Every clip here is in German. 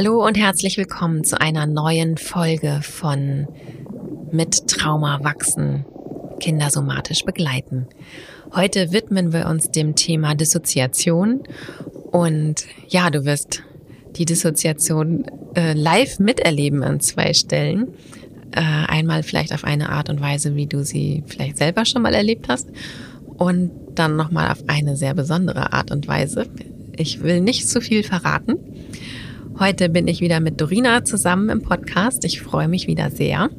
Hallo und herzlich willkommen zu einer neuen Folge von Mit Trauma wachsen, Kinder somatisch begleiten. Heute widmen wir uns dem Thema Dissoziation und ja, du wirst die Dissoziation äh, live miterleben an zwei Stellen. Äh, einmal vielleicht auf eine Art und Weise, wie du sie vielleicht selber schon mal erlebt hast und dann nochmal auf eine sehr besondere Art und Weise. Ich will nicht zu viel verraten. Heute bin ich wieder mit Dorina zusammen im Podcast. Ich freue mich wieder sehr.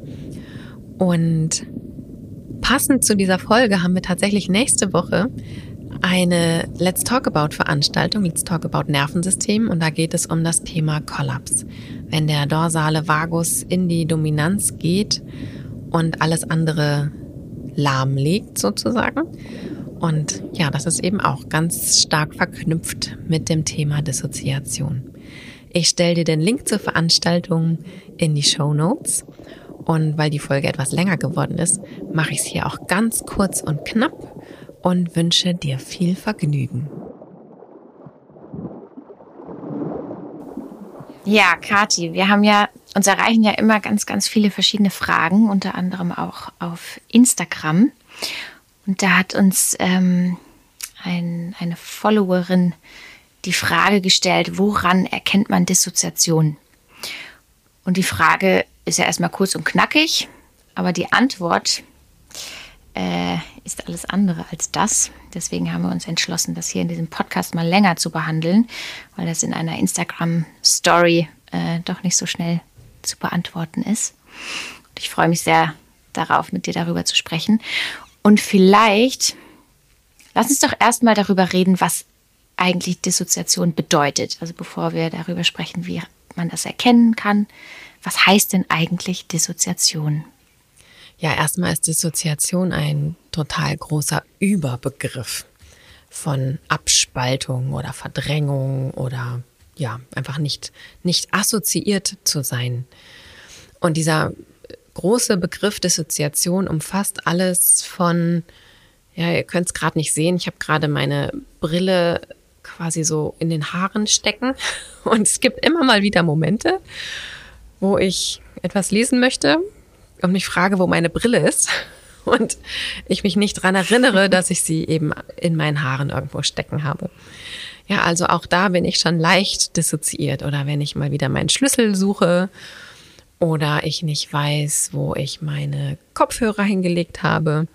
Und passend zu dieser Folge haben wir tatsächlich nächste Woche eine Let's Talk About Veranstaltung, Let's Talk About Nervensystem und da geht es um das Thema Kollaps. Wenn der dorsale Vagus in die Dominanz geht und alles andere lahmlegt sozusagen. Und ja, das ist eben auch ganz stark verknüpft mit dem Thema Dissoziation. Ich stelle dir den Link zur Veranstaltung in die Show Notes. Und weil die Folge etwas länger geworden ist, mache ich es hier auch ganz kurz und knapp und wünsche dir viel Vergnügen. Ja, Kati, wir haben ja, uns erreichen ja immer ganz, ganz viele verschiedene Fragen, unter anderem auch auf Instagram. Und da hat uns ähm, ein, eine Followerin die Frage gestellt, woran erkennt man Dissoziation? Und die Frage ist ja erstmal kurz und knackig, aber die Antwort äh, ist alles andere als das. Deswegen haben wir uns entschlossen, das hier in diesem Podcast mal länger zu behandeln, weil das in einer Instagram-Story äh, doch nicht so schnell zu beantworten ist. Und ich freue mich sehr darauf, mit dir darüber zu sprechen. Und vielleicht lass uns doch erstmal darüber reden, was eigentlich Dissoziation bedeutet. Also bevor wir darüber sprechen, wie man das erkennen kann, was heißt denn eigentlich Dissoziation? Ja, erstmal ist Dissoziation ein total großer Überbegriff von Abspaltung oder Verdrängung oder ja, einfach nicht, nicht assoziiert zu sein. Und dieser große Begriff Dissoziation umfasst alles von, ja, ihr könnt es gerade nicht sehen, ich habe gerade meine Brille quasi so in den Haaren stecken. Und es gibt immer mal wieder Momente, wo ich etwas lesen möchte und mich frage, wo meine Brille ist. Und ich mich nicht dran erinnere, dass ich sie eben in meinen Haaren irgendwo stecken habe. Ja, also auch da bin ich schon leicht dissoziiert. Oder wenn ich mal wieder meinen Schlüssel suche oder ich nicht weiß, wo ich meine Kopfhörer hingelegt habe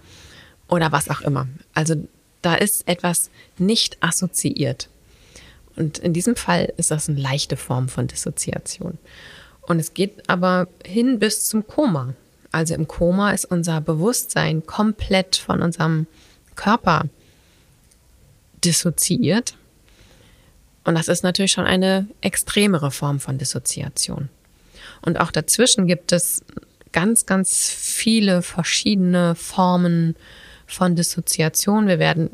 oder was auch immer. Also da ist etwas nicht assoziiert. Und in diesem Fall ist das eine leichte Form von Dissoziation. Und es geht aber hin bis zum Koma. Also im Koma ist unser Bewusstsein komplett von unserem Körper dissoziiert. Und das ist natürlich schon eine extremere Form von Dissoziation. Und auch dazwischen gibt es ganz, ganz viele verschiedene Formen von Dissoziation. Wir werden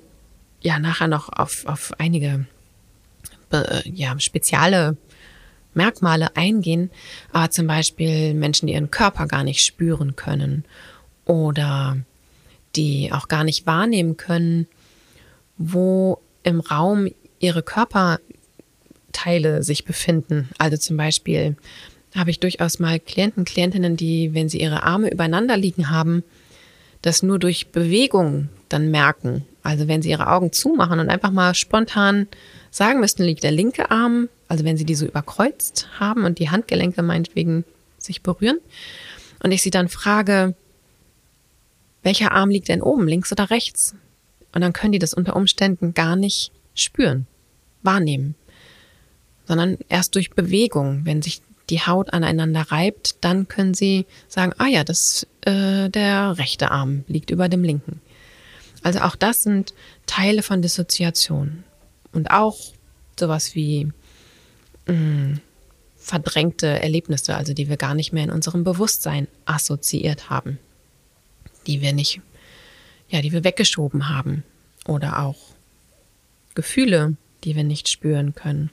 ja nachher noch auf, auf einige ja, spezielle Merkmale eingehen, aber zum Beispiel Menschen, die ihren Körper gar nicht spüren können oder die auch gar nicht wahrnehmen können, wo im Raum ihre Körperteile sich befinden. Also zum Beispiel habe ich durchaus mal Klienten, Klientinnen, die, wenn sie ihre Arme übereinander liegen haben, das nur durch Bewegung dann merken. Also wenn sie ihre Augen zumachen und einfach mal spontan sagen müssten, liegt der linke Arm, also wenn sie die so überkreuzt haben und die Handgelenke meinetwegen sich berühren. Und ich sie dann frage, welcher Arm liegt denn oben, links oder rechts? Und dann können die das unter Umständen gar nicht spüren, wahrnehmen, sondern erst durch Bewegung, wenn sich die Haut aneinander reibt, dann können sie sagen, ah ja, das äh, der rechte Arm liegt über dem linken. Also auch das sind Teile von Dissoziation und auch sowas wie mh, mm, verdrängte Erlebnisse, also die wir gar nicht mehr in unserem Bewusstsein assoziiert haben, die wir nicht, ja, die wir weggeschoben haben oder auch Gefühle, die wir nicht spüren können.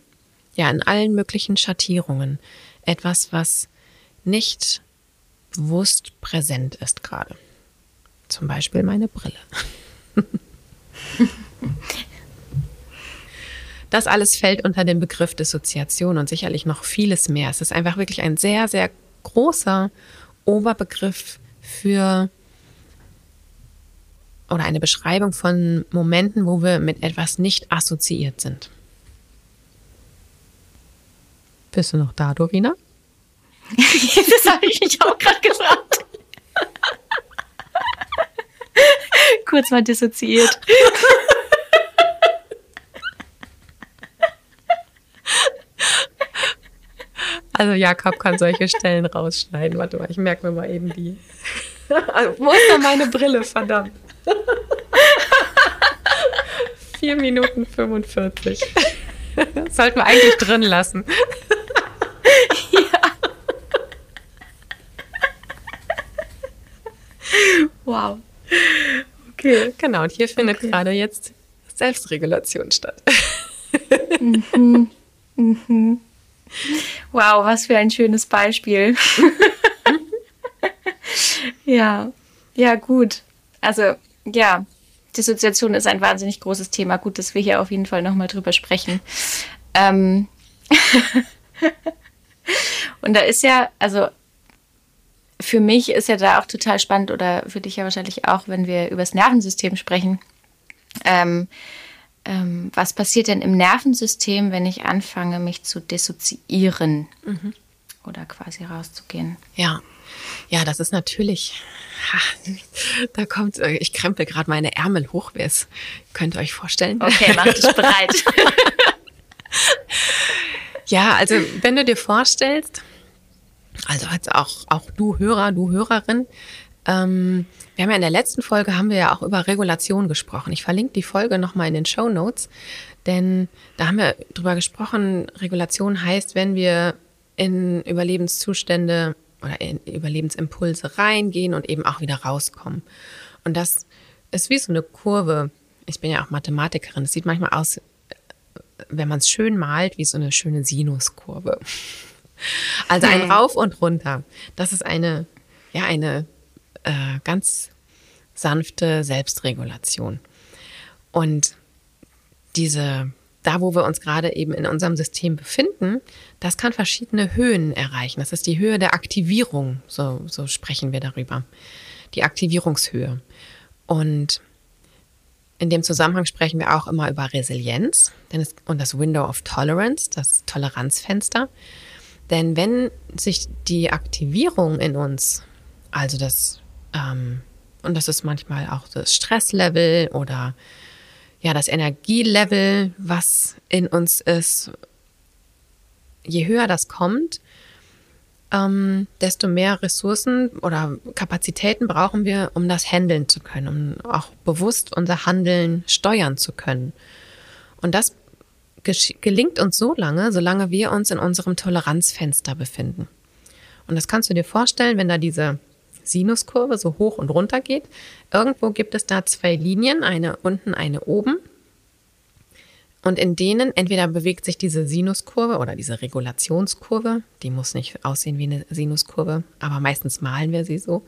Ja, in allen möglichen Schattierungen etwas, was nicht bewusst präsent ist gerade. Zum Beispiel meine Brille. das alles fällt unter den Begriff Dissoziation und sicherlich noch vieles mehr. Es ist einfach wirklich ein sehr, sehr großer Oberbegriff für oder eine Beschreibung von Momenten, wo wir mit etwas nicht assoziiert sind. Bist du noch da, Dorina? das habe ich mich auch gerade gefragt. Kurz mal dissoziiert. Also Jakob kann solche Stellen rausschneiden. Warte mal, ich merke mir mal eben die. Also, wo ist denn meine Brille, verdammt? 4 Minuten 45. Das sollten wir eigentlich drin lassen. ja. Wow. Okay. Genau, und hier findet okay. gerade jetzt Selbstregulation statt. Mhm. Mhm. Wow, was für ein schönes Beispiel. ja, ja, gut. Also, ja, Dissoziation ist ein wahnsinnig großes Thema. Gut, dass wir hier auf jeden Fall nochmal drüber sprechen. Ähm Und da ist ja, also für mich ist ja da auch total spannend oder für dich ja wahrscheinlich auch, wenn wir über das Nervensystem sprechen. Ähm, ähm, was passiert denn im Nervensystem, wenn ich anfange, mich zu dissoziieren mhm. oder quasi rauszugehen? Ja, ja, das ist natürlich. Da kommt, äh, ich krempel gerade meine Ärmel hoch, wer es könnt ihr euch vorstellen. Okay, mach dich bereit. ja, also wenn du dir vorstellst, also als auch, auch du Hörer, du Hörerin, ähm, wir haben ja in der letzten Folge haben wir ja auch über Regulation gesprochen. Ich verlinke die Folge nochmal in den Show Notes, denn da haben wir drüber gesprochen, Regulation heißt, wenn wir in Überlebenszustände oder in Überlebensimpulse reingehen und eben auch wieder rauskommen. Und das ist wie so eine Kurve. Ich bin ja auch Mathematikerin. Es sieht manchmal aus, wenn man es schön malt, wie so eine schöne Sinuskurve. Also ein. Rauf und Runter. Das ist eine, ja, eine äh, ganz sanfte Selbstregulation. Und diese, da wo wir uns gerade eben in unserem System befinden, das kann verschiedene Höhen erreichen. Das ist die Höhe der Aktivierung, so, so sprechen wir darüber. Die Aktivierungshöhe. Und in dem Zusammenhang sprechen wir auch immer über Resilienz es, und das Window of Tolerance, das Toleranzfenster. Denn wenn sich die Aktivierung in uns, also das, ähm, und das ist manchmal auch das Stresslevel oder ja, das Energielevel, was in uns ist, je höher das kommt, ähm, desto mehr Ressourcen oder Kapazitäten brauchen wir, um das handeln zu können, um auch bewusst unser Handeln steuern zu können. Und das gelingt uns so lange, solange wir uns in unserem Toleranzfenster befinden. Und das kannst du dir vorstellen, wenn da diese Sinuskurve so hoch und runter geht. Irgendwo gibt es da zwei Linien, eine unten, eine oben. Und in denen entweder bewegt sich diese Sinuskurve oder diese Regulationskurve, die muss nicht aussehen wie eine Sinuskurve, aber meistens malen wir sie so.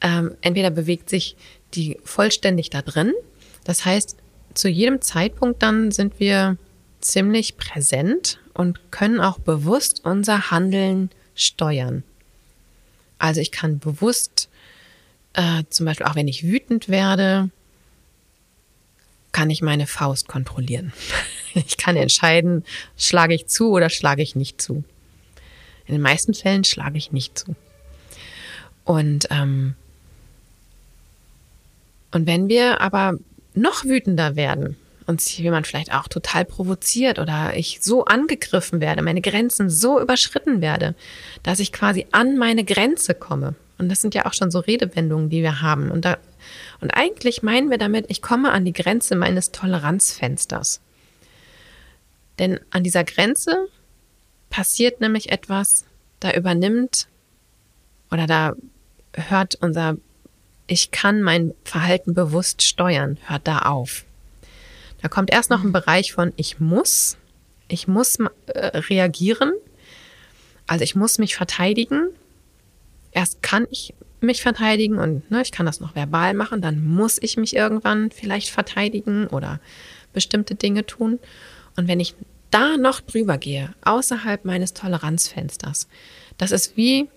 Ähm, entweder bewegt sich die vollständig da drin. Das heißt, zu jedem Zeitpunkt dann sind wir ziemlich präsent und können auch bewusst unser Handeln steuern. Also ich kann bewusst, äh, zum Beispiel auch wenn ich wütend werde, kann ich meine Faust kontrollieren. Ich kann entscheiden, schlage ich zu oder schlage ich nicht zu. In den meisten Fällen schlage ich nicht zu. Und, ähm, und wenn wir aber noch wütender werden, uns jemand vielleicht auch total provoziert oder ich so angegriffen werde, meine Grenzen so überschritten werde, dass ich quasi an meine Grenze komme. Und das sind ja auch schon so Redewendungen, die wir haben. Und, da, und eigentlich meinen wir damit, ich komme an die Grenze meines Toleranzfensters. Denn an dieser Grenze passiert nämlich etwas, da übernimmt oder da hört unser Ich kann mein Verhalten bewusst steuern, hört da auf. Da kommt erst noch ein mhm. Bereich von ich muss, ich muss äh, reagieren, also ich muss mich verteidigen. Erst kann ich mich verteidigen und ne, ich kann das noch verbal machen, dann muss ich mich irgendwann vielleicht verteidigen oder bestimmte Dinge tun. Und wenn ich da noch drüber gehe, außerhalb meines Toleranzfensters, das ist wie,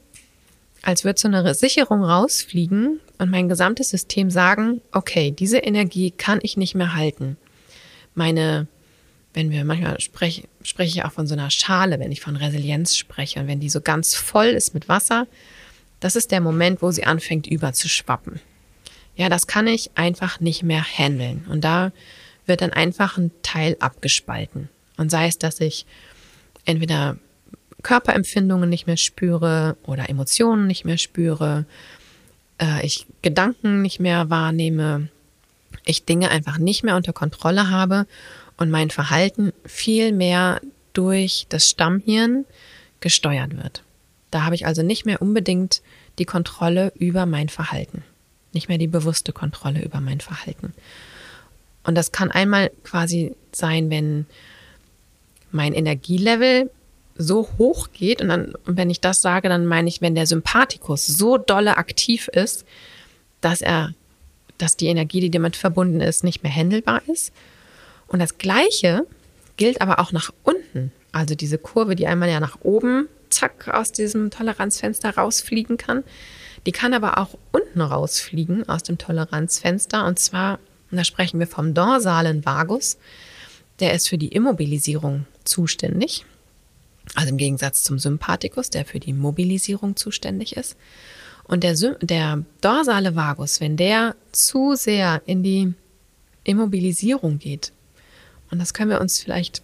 als würde so eine Sicherung rausfliegen und mein gesamtes System sagen, okay, diese Energie kann ich nicht mehr halten. Meine, wenn wir manchmal sprechen, spreche ich auch von so einer Schale, wenn ich von Resilienz spreche und wenn die so ganz voll ist mit Wasser, das ist der Moment, wo sie anfängt überzuschwappen. Ja, das kann ich einfach nicht mehr handeln. Und da wird dann einfach ein Teil abgespalten. Und sei es, dass ich entweder Körperempfindungen nicht mehr spüre oder Emotionen nicht mehr spüre, äh, ich Gedanken nicht mehr wahrnehme, ich Dinge einfach nicht mehr unter Kontrolle habe und mein Verhalten viel mehr durch das Stammhirn gesteuert wird. Da habe ich also nicht mehr unbedingt die Kontrolle über mein Verhalten, nicht mehr die bewusste Kontrolle über mein Verhalten. Und das kann einmal quasi sein, wenn mein Energielevel so hoch geht und dann, wenn ich das sage, dann meine ich, wenn der Sympathikus so dolle aktiv ist, dass er, dass die Energie, die damit verbunden ist, nicht mehr händelbar ist. Und das Gleiche gilt aber auch nach unten. Also diese Kurve, die einmal ja nach oben, zack, aus diesem Toleranzfenster rausfliegen kann. Die kann aber auch unten rausfliegen aus dem Toleranzfenster. Und zwar, da sprechen wir vom dorsalen Vagus. Der ist für die Immobilisierung zuständig. Also im Gegensatz zum Sympathikus, der für die Mobilisierung zuständig ist. Und der, der dorsale Vagus, wenn der zu sehr in die Immobilisierung geht, und das können wir uns vielleicht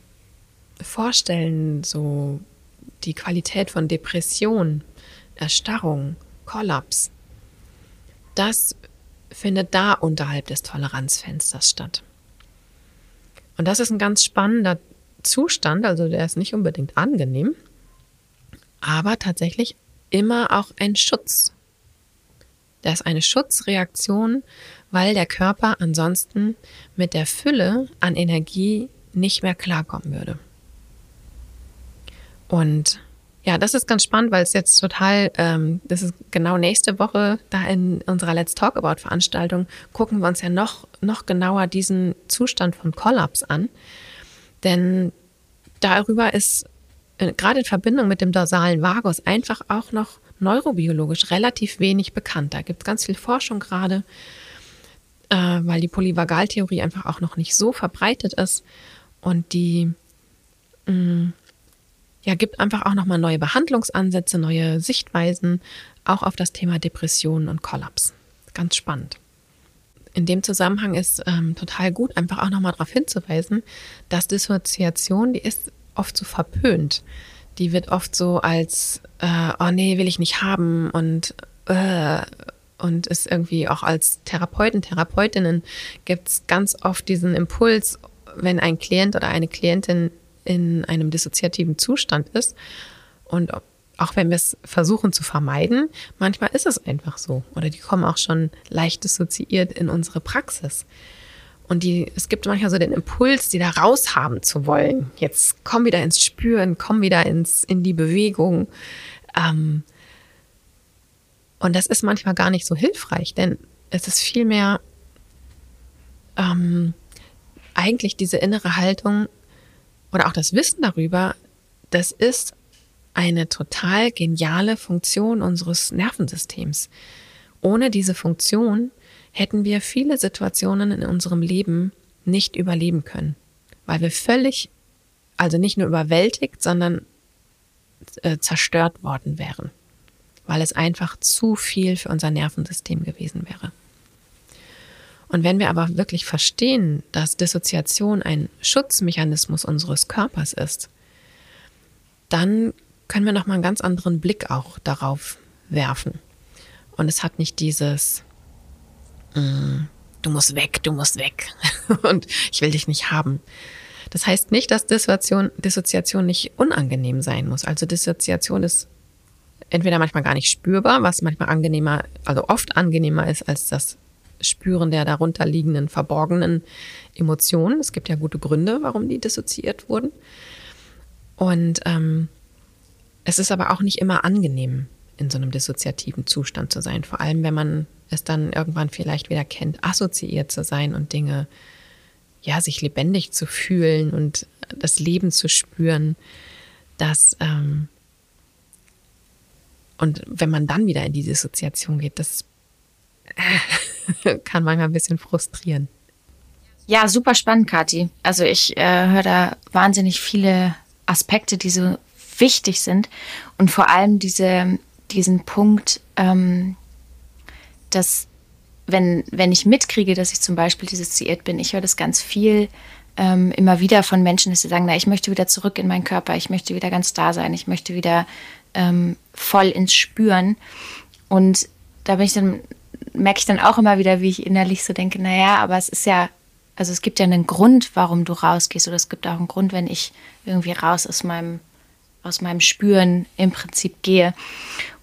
vorstellen, so die Qualität von Depression, Erstarrung, Kollaps, das findet da unterhalb des Toleranzfensters statt. Und das ist ein ganz spannender Zustand, also der ist nicht unbedingt angenehm, aber tatsächlich immer auch ein Schutz. Der ist eine Schutzreaktion, weil der Körper ansonsten mit der Fülle an Energie nicht mehr klarkommen würde. Und ja, das ist ganz spannend, weil es jetzt total, ähm, das ist genau nächste Woche da in unserer Let's Talk About Veranstaltung, gucken wir uns ja noch, noch genauer diesen Zustand von Kollaps an. Denn darüber ist äh, gerade in Verbindung mit dem dorsalen Vagus einfach auch noch neurobiologisch relativ wenig bekannt. Da gibt es ganz viel Forschung gerade, äh, weil die Polyvagaltheorie einfach auch noch nicht so verbreitet ist und die mh, mm, ja, gibt einfach auch nochmal neue Behandlungsansätze, neue Sichtweisen, auch auf das Thema Depressionen und Kollaps. Ganz spannend in dem Zusammenhang ist ähm, total gut, einfach auch nochmal darauf hinzuweisen, dass Dissoziation, die ist oft so verpönt. Die wird oft so als, äh, oh nee, will ich nicht haben und, äh, und ist irgendwie auch als Therapeuten, Therapeutinnen gibt es ganz oft diesen Impuls, wenn ein Klient oder eine Klientin in einem dissoziativen Zustand ist und auch wenn wir es versuchen zu vermeiden, manchmal ist es einfach so. Oder die kommen auch schon leicht dissoziiert in unsere Praxis. Und die, es gibt manchmal so den Impuls, die da raushaben zu wollen. Jetzt komm wieder ins Spüren, komm wieder ins, in die Bewegung. Ähm, und das ist manchmal gar nicht so hilfreich, denn es ist vielmehr ähm, eigentlich diese innere Haltung oder auch das Wissen darüber, das ist eine total geniale Funktion unseres Nervensystems. Ohne diese Funktion hätten wir viele Situationen in unserem Leben nicht überleben können, weil wir völlig, also nicht nur überwältigt, sondern äh, zerstört worden wären, weil es einfach zu viel für unser Nervensystem gewesen wäre. Und wenn wir aber wirklich verstehen, dass Dissoziation ein Schutzmechanismus unseres Körpers ist, dann können wir nochmal einen ganz anderen Blick auch darauf werfen. Und es hat nicht dieses, du musst weg, du musst weg und ich will dich nicht haben. Das heißt nicht, dass Dissoziation, Dissoziation nicht unangenehm sein muss. Also Dissoziation ist entweder manchmal gar nicht spürbar, was manchmal angenehmer, also oft angenehmer ist als das Spüren der darunter liegenden verborgenen Emotionen. Es gibt ja gute Gründe, warum die dissoziiert wurden. Und ähm, es ist aber auch nicht immer angenehm, in so einem dissoziativen Zustand zu sein. Vor allem, wenn man es dann irgendwann vielleicht wieder kennt, assoziiert zu sein und Dinge, ja, sich lebendig zu fühlen und das Leben zu spüren, das ähm, und wenn man dann wieder in die Dissoziation geht, das kann manchmal ein bisschen frustrieren. Ja, super spannend, Kathi. Also ich äh, höre da wahnsinnig viele Aspekte, die so wichtig sind und vor allem diese, diesen Punkt, ähm, dass wenn, wenn ich mitkriege, dass ich zum Beispiel dissoziiert bin, ich höre das ganz viel ähm, immer wieder von Menschen, dass sie sagen, na, ich möchte wieder zurück in meinen Körper, ich möchte wieder ganz da sein, ich möchte wieder ähm, voll ins Spüren. Und da bin ich dann, merke ich dann auch immer wieder, wie ich innerlich so denke, naja, aber es ist ja, also es gibt ja einen Grund, warum du rausgehst, oder es gibt auch einen Grund, wenn ich irgendwie raus aus meinem, aus meinem Spüren im Prinzip gehe.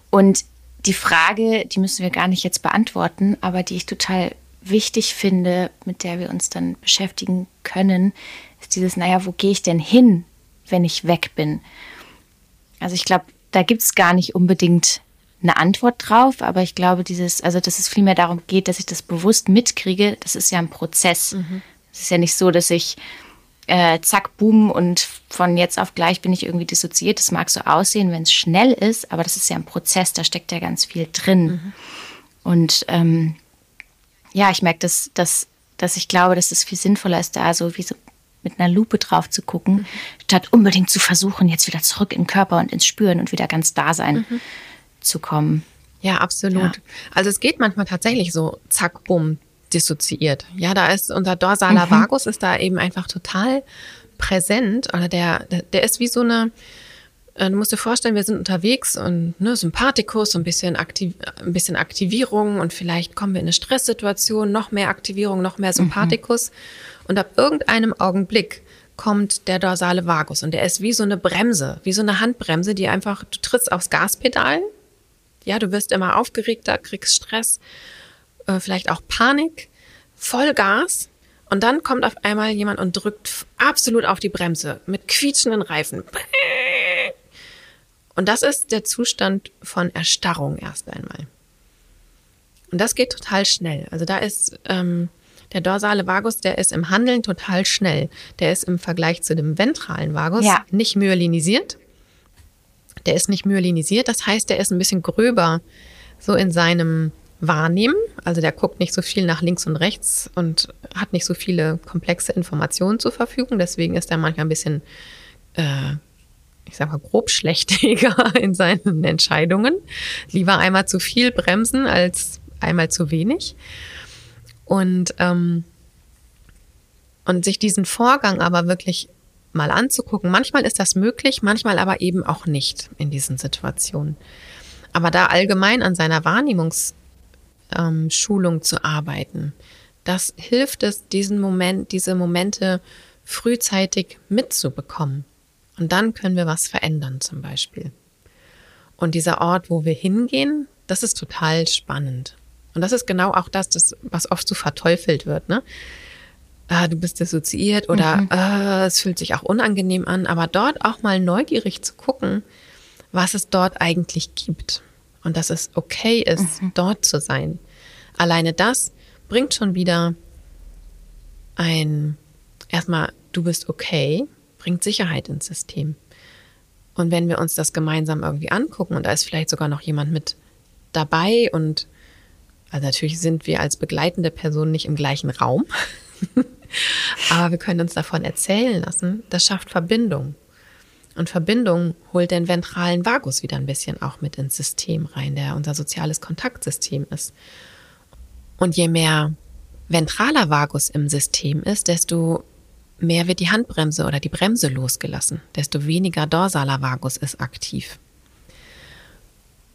Und die Frage, die müssen wir gar nicht jetzt beantworten, aber die ich total wichtig finde, mit der wir uns dann beschäftigen können, ist dieses, naja, wo gehe ich denn hin, wenn ich weg bin? Also ich glaube, da gibt es gar nicht unbedingt eine Antwort drauf, aber ich glaube, dieses, also dass es vielmehr darum geht, dass ich das bewusst mitkriege, das ist ja ein Prozess. Mhm. Es ist ja nicht so, dass ich äh, zack, boom und von jetzt auf gleich bin ich irgendwie dissoziiert. Das mag so aussehen, wenn es schnell ist, aber das ist ja ein Prozess, da steckt ja ganz viel drin. Mhm. Und ähm, ja, ich merke, dass, dass, dass ich glaube, dass es viel sinnvoller ist, da so wie so mit einer Lupe drauf zu gucken, mhm. statt unbedingt zu versuchen, jetzt wieder zurück in den Körper und ins Spüren und wieder ganz da sein mhm. zu kommen. Ja, absolut. Ja. Also es geht manchmal tatsächlich so, zack, bumm, dissoziiert. Ja, da ist unser dorsaler mhm. Vagus ist da eben einfach total präsent oder der, der ist wie so eine, äh, Du musst dir vorstellen, wir sind unterwegs und ne, Sympathikus, so ein bisschen, Aktiv ein bisschen Aktivierung und vielleicht kommen wir in eine Stresssituation, noch mehr Aktivierung, noch mehr Sympathikus. Mhm. Und ab irgendeinem Augenblick kommt der dorsale Vagus und der ist wie so eine Bremse, wie so eine Handbremse, die einfach, du trittst aufs Gaspedal, ja, du wirst immer aufgeregter, kriegst Stress, äh, vielleicht auch Panik, Vollgas und dann kommt auf einmal jemand und drückt absolut auf die Bremse mit quietschenden Reifen. Und das ist der Zustand von Erstarrung erst einmal. Und das geht total schnell. Also da ist ähm, der dorsale Vagus, der ist im Handeln total schnell. Der ist im Vergleich zu dem ventralen Vagus ja. nicht myelinisiert. Der ist nicht myelinisiert, das heißt, der ist ein bisschen gröber so in seinem Wahrnehmen. Also der guckt nicht so viel nach links und rechts und hat nicht so viele komplexe Informationen zur Verfügung. Deswegen ist er manchmal ein bisschen, äh, ich sag mal, grobschlächtiger in seinen Entscheidungen. Lieber einmal zu viel bremsen als einmal zu wenig. Und, ähm, und sich diesen Vorgang aber wirklich mal anzugucken. Manchmal ist das möglich, manchmal aber eben auch nicht in diesen Situationen. Aber da allgemein an seiner Wahrnehmungsschulung ähm, zu arbeiten, das hilft es, diesen Moment, diese Momente frühzeitig mitzubekommen. Und dann können wir was verändern zum Beispiel. Und dieser Ort, wo wir hingehen, das ist total spannend. Und das ist genau auch das, das was oft so verteufelt wird. Ne? Ah, du bist dissoziiert oder mhm. ah, es fühlt sich auch unangenehm an. Aber dort auch mal neugierig zu gucken, was es dort eigentlich gibt. Und dass es okay ist, mhm. dort zu sein. Alleine das bringt schon wieder ein, erstmal, du bist okay, bringt Sicherheit ins System. Und wenn wir uns das gemeinsam irgendwie angucken und da ist vielleicht sogar noch jemand mit dabei und also natürlich sind wir als begleitende Person nicht im gleichen Raum, aber wir können uns davon erzählen lassen. Das schafft Verbindung. Und Verbindung holt den ventralen Vagus wieder ein bisschen auch mit ins System rein, der unser soziales Kontaktsystem ist. Und je mehr ventraler Vagus im System ist, desto mehr wird die Handbremse oder die Bremse losgelassen, desto weniger dorsaler Vagus ist aktiv.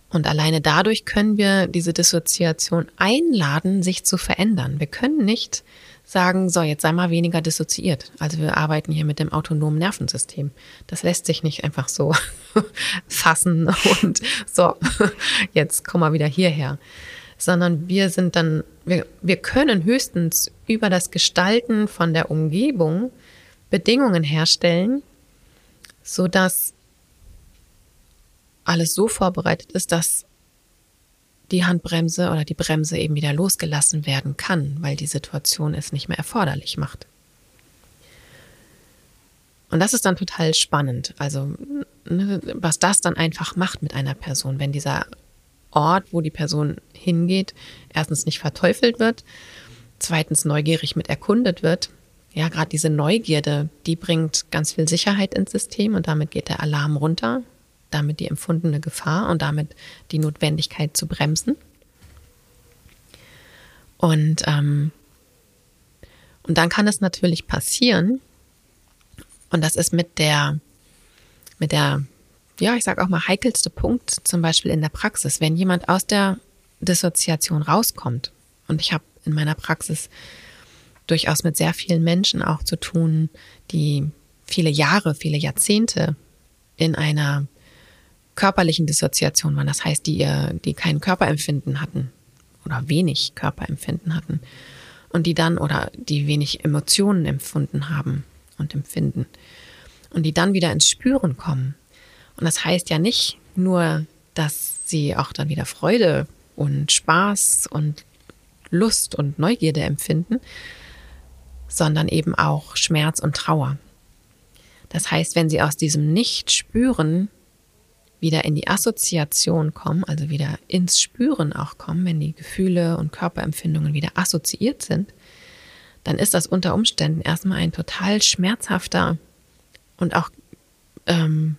Und alleine dadurch können wir diese Dissoziation einladen, sich zu verändern. Wir können nicht sagen, so, jetzt sei mal weniger dissoziiert. Also wir arbeiten hier mit dem autonomen Nervensystem. Das lässt sich nicht einfach so fassen und so, jetzt komm mal wieder hierher. Sondern wir sind dann, wir, wir können höchstens über das Gestalten von der Umgebung Bedingungen herstellen, sodass alles so vorbereitet ist, dass die Handbremse oder die Bremse eben wieder losgelassen werden kann, weil die Situation es nicht mehr erforderlich macht. Und das ist dann total spannend. Also, ne, was das dann einfach macht mit einer Person, wenn dieser Ort, wo die Person hingeht, erstens nicht verteufelt wird, zweitens neugierig mit erkundet wird. Ja, gerade diese Neugierde, die bringt ganz viel Sicherheit ins System und damit geht der Alarm runter, damit die empfundene Gefahr und damit die Notwendigkeit zu bremsen. Und, ähm, und dann kann es natürlich passieren, und das ist mit der, mit der, ja, ich sage auch mal heikelste Punkt, zum Beispiel in der Praxis, wenn jemand aus der Dissoziation rauskommt. Und ich habe in meiner Praxis durchaus mit sehr vielen Menschen auch zu tun, die viele Jahre, viele Jahrzehnte in einer körperlichen Dissoziation waren. Das heißt, die, ihr, die kein Körperempfinden hatten oder wenig Körperempfinden hatten und die dann oder die wenig Emotionen empfunden haben und empfinden und die dann wieder ins Spüren kommen. Und das heißt ja nicht nur, dass sie auch dann wieder Freude und Spaß und Lust und Neugierde empfinden, sondern eben auch Schmerz und Trauer. Das heißt, wenn sie aus diesem Nicht-Spüren wieder in die Assoziation kommen, also wieder ins Spüren auch kommen, wenn die Gefühle und Körperempfindungen wieder assoziiert sind, dann ist das unter Umständen erstmal ein total schmerzhafter und auch ähm,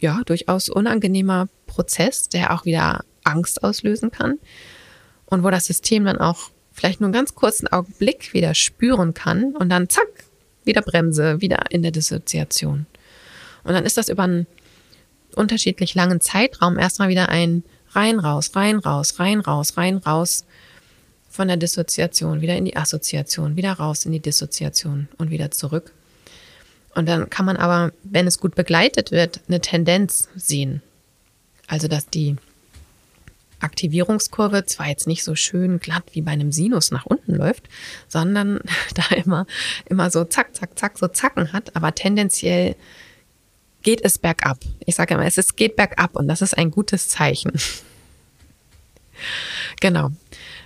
ja durchaus unangenehmer Prozess, der auch wieder Angst auslösen kann und wo das System dann auch vielleicht nur einen ganz kurzen Augenblick wieder spüren kann und dann zack wieder Bremse, wieder in der Dissoziation. Und dann ist das über einen unterschiedlich langen Zeitraum erstmal wieder ein rein raus, rein raus, rein raus, rein raus von der Dissoziation wieder in die Assoziation, wieder raus in die Dissoziation und wieder zurück. Und dann kann man aber, wenn es gut begleitet wird, eine Tendenz sehen. Also, dass die Aktivierungskurve zwar jetzt nicht so schön glatt wie bei einem Sinus nach unten läuft, sondern da immer, immer so zack, zack, zack, so Zacken hat, aber tendenziell geht es bergab. Ich sage immer, es ist, geht bergab und das ist ein gutes Zeichen. genau.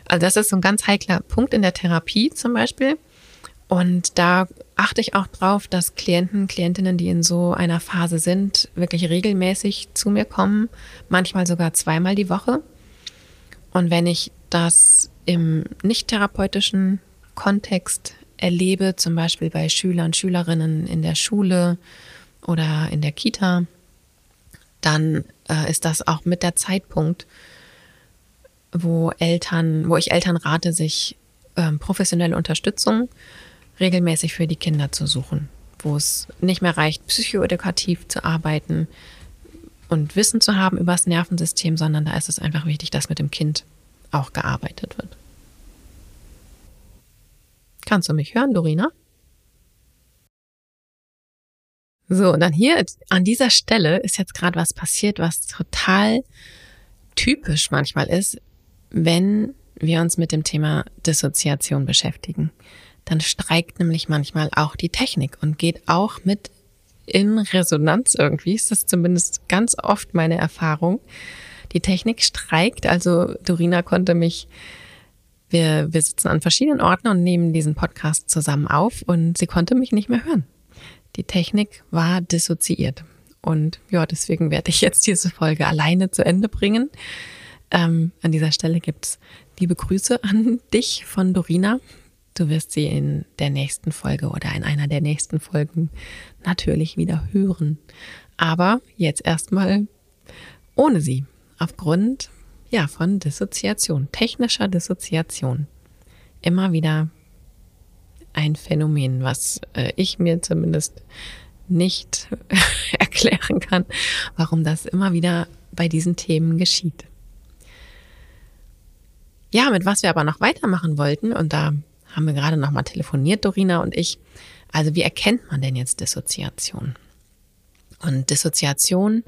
Also das ist so ein ganz heikler Punkt in der Therapie zum Beispiel. Und da achte ich auch drauf, dass Klienten, Klientinnen, die in so einer Phase sind, wirklich regelmäßig zu mir kommen, manchmal sogar zweimal die Woche. Und wenn ich das im nicht therapeutischen Kontext erlebe, zum Beispiel bei Schülern, Schülerinnen in der Schule oder in der Kita, dann äh, ist das auch mit der Zeitpunkt, wo Eltern, wo ich Eltern rate, sich ähm, professionelle Unterstützung regelmäßig für die Kinder zu suchen, wo es nicht mehr reicht, psychoedukativ zu arbeiten und Wissen zu haben über das Nervensystem, sondern da ist es einfach wichtig, dass mit dem Kind auch gearbeitet wird. Kannst du mich hören, Dorina? So, und dann hier an dieser Stelle ist jetzt gerade was passiert, was total typisch manchmal ist, wenn wir uns mit dem Thema Dissoziation beschäftigen. Dann streikt nämlich manchmal auch die Technik und geht auch mit in Resonanz irgendwie. Ist das zumindest ganz oft meine Erfahrung. Die Technik streikt, also Dorina konnte mich wir, wir sitzen an verschiedenen Orten und nehmen diesen Podcast zusammen auf und sie konnte mich nicht mehr hören. Die Technik war dissoziiert. Und ja, deswegen werde ich jetzt diese Folge alleine zu Ende bringen. Ähm, an dieser Stelle gibt's liebe Grüße an dich von Dorina. Du wirst sie in der nächsten Folge oder in einer der nächsten Folgen natürlich wieder hören. Aber jetzt erstmal ohne sie. Aufgrund, ja, von Dissoziation, technischer Dissoziation. Immer wieder ein Phänomen, was äh, ich mir zumindest nicht erklären kann, warum das immer wieder bei diesen Themen geschieht. Ja, mit was wir aber noch weitermachen wollten, und da haben wir gerade nochmal telefoniert, Dorina und ich. Also, wie erkennt man denn jetzt Dissoziation? Und Dissoziation,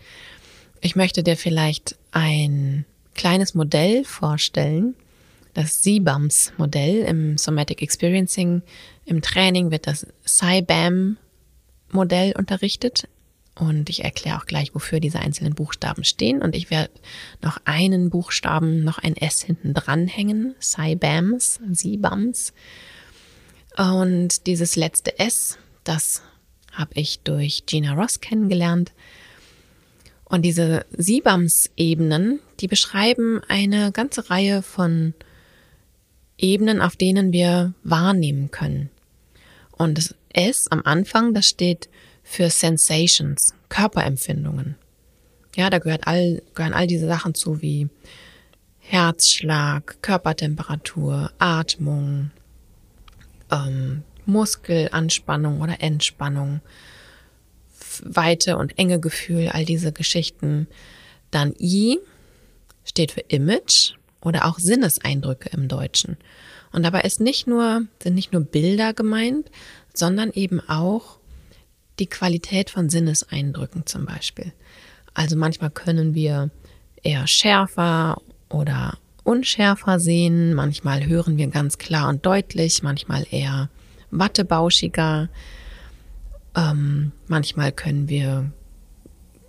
ich möchte dir vielleicht ein kleines Modell vorstellen, das SIBAMS Modell im Somatic Experiencing. Im Training wird das SIBAM Modell unterrichtet. Und ich erkläre auch gleich, wofür diese einzelnen Buchstaben stehen. Und ich werde noch einen Buchstaben, noch ein S hinten dranhängen. Cybams, Sibams. Und dieses letzte S, das habe ich durch Gina Ross kennengelernt. Und diese Siebams-Ebenen, die beschreiben eine ganze Reihe von Ebenen, auf denen wir wahrnehmen können. Und das S am Anfang, das steht für Sensations, Körperempfindungen. Ja, da gehört all, gehören all diese Sachen zu wie Herzschlag, Körpertemperatur, Atmung, ähm, Muskelanspannung oder Entspannung, Weite und enge Gefühl, all diese Geschichten. Dann I steht für Image oder auch Sinneseindrücke im Deutschen. Und dabei ist nicht nur, sind nicht nur Bilder gemeint, sondern eben auch die Qualität von Sinneseindrücken zum Beispiel. Also manchmal können wir eher schärfer oder unschärfer sehen, manchmal hören wir ganz klar und deutlich, manchmal eher wattebauschiger, ähm, manchmal können wir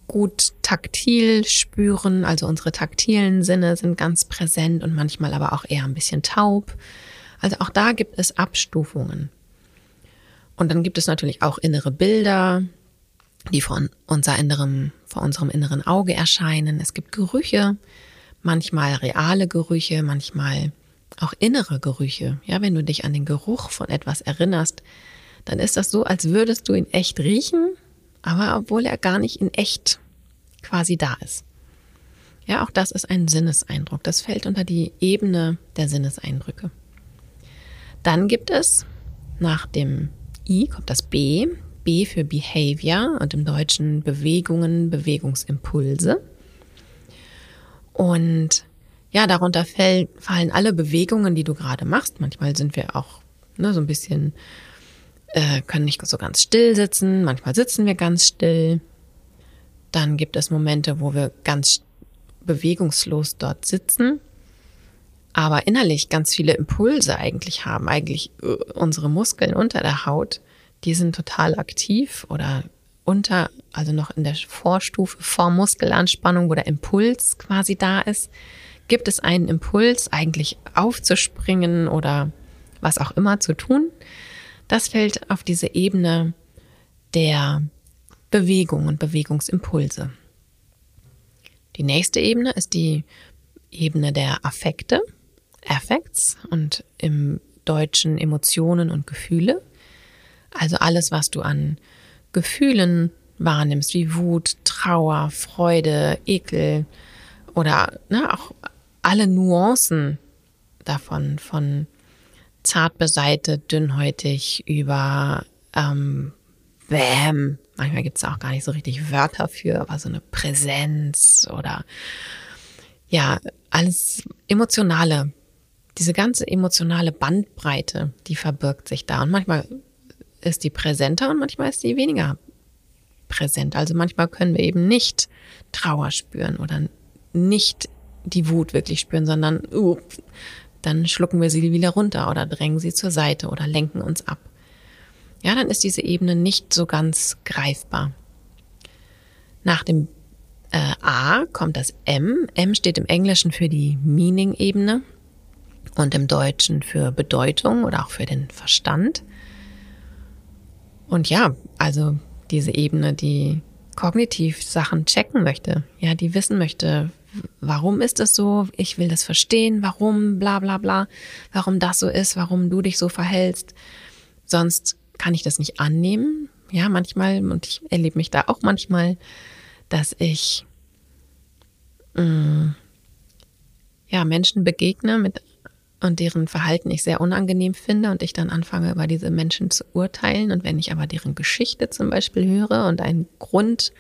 gut taktil spüren, also unsere taktilen Sinne sind ganz präsent und manchmal aber auch eher ein bisschen taub. Also auch da gibt es Abstufungen. Und dann gibt es natürlich auch innere Bilder, die von unser innerem, vor unserem inneren Auge erscheinen. Es gibt Gerüche, manchmal reale Gerüche, manchmal auch innere Gerüche. Ja, wenn du dich an den Geruch von etwas erinnerst, dann ist das so, als würdest du ihn echt riechen, aber obwohl er gar nicht in echt quasi da ist. Ja, auch das ist ein Sinneseindruck. Das fällt unter die Ebene der Sinneseindrücke. Dann gibt es nach dem I kommt das B, B für Behavior und im Deutschen Bewegungen, Bewegungsimpulse. Und ja, darunter fallen alle Bewegungen, die du gerade machst. Manchmal sind wir auch ne, so ein bisschen, äh, können nicht so ganz still sitzen, manchmal sitzen wir ganz still. Dann gibt es Momente, wo wir ganz bewegungslos dort sitzen aber innerlich ganz viele Impulse eigentlich haben, eigentlich äh, unsere Muskeln unter der Haut, die sind total aktiv oder unter, also noch in der Vorstufe vor Muskelanspannung, wo der Impuls quasi da ist, gibt es einen Impuls, eigentlich aufzuspringen oder was auch immer zu tun. Das fällt auf diese Ebene der Bewegung und Bewegungsimpulse. Die nächste Ebene ist die Ebene der Affekte. Affects und im Deutschen Emotionen und Gefühle. Also alles, was du an Gefühlen wahrnimmst, wie Wut, Trauer, Freude, Ekel oder ne, auch alle Nuancen davon, von zart beseitet, dünnhäutig über ähm, Bäm. Manchmal gibt es auch gar nicht so richtig Wörter für, aber so eine Präsenz oder ja, alles emotionale diese ganze emotionale Bandbreite, die verbirgt sich da. Und manchmal ist die präsenter und manchmal ist die weniger präsent. Also manchmal können wir eben nicht Trauer spüren oder nicht die Wut wirklich spüren, sondern uh, dann schlucken wir sie wieder runter oder drängen sie zur Seite oder lenken uns ab. Ja, dann ist diese Ebene nicht so ganz greifbar. Nach dem äh, A kommt das M. M steht im Englischen für die Meaning-Ebene und im Deutschen für Bedeutung oder auch für den Verstand. Und ja, also diese Ebene, die kognitiv Sachen checken möchte, ja, die wissen möchte, warum ist es so, ich will das verstehen, warum, bla bla bla, warum das so ist, warum du dich so verhältst. Sonst kann ich das nicht annehmen. Ja, manchmal, und ich erlebe mich da auch manchmal, dass ich mh, mm, ja, Menschen begegne mit und deren Verhalten ich sehr unangenehm finde und ich dann anfange, über diese Menschen zu urteilen. Und wenn ich aber deren Geschichte zum Beispiel höre und einen Grund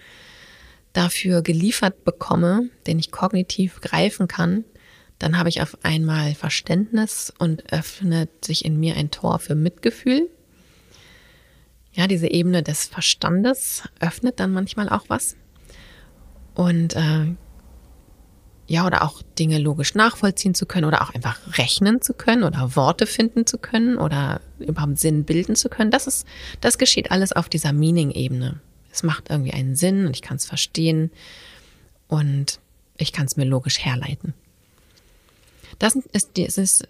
dafür geliefert bekomme, den ich kognitiv greifen kann, dann habe ich auf einmal Verständnis und öffnet sich in mir ein Tor für Mitgefühl. Ja, diese Ebene des Verstandes öffnet dann manchmal auch was. Und äh, ja, oder auch Dinge logisch nachvollziehen zu können oder auch einfach rechnen zu können oder Worte finden zu können oder überhaupt Sinn bilden zu können. Das ist, das geschieht alles auf dieser Meaning-Ebene. Es macht irgendwie einen Sinn und ich kann es verstehen und ich kann es mir logisch herleiten. Das ist, das ist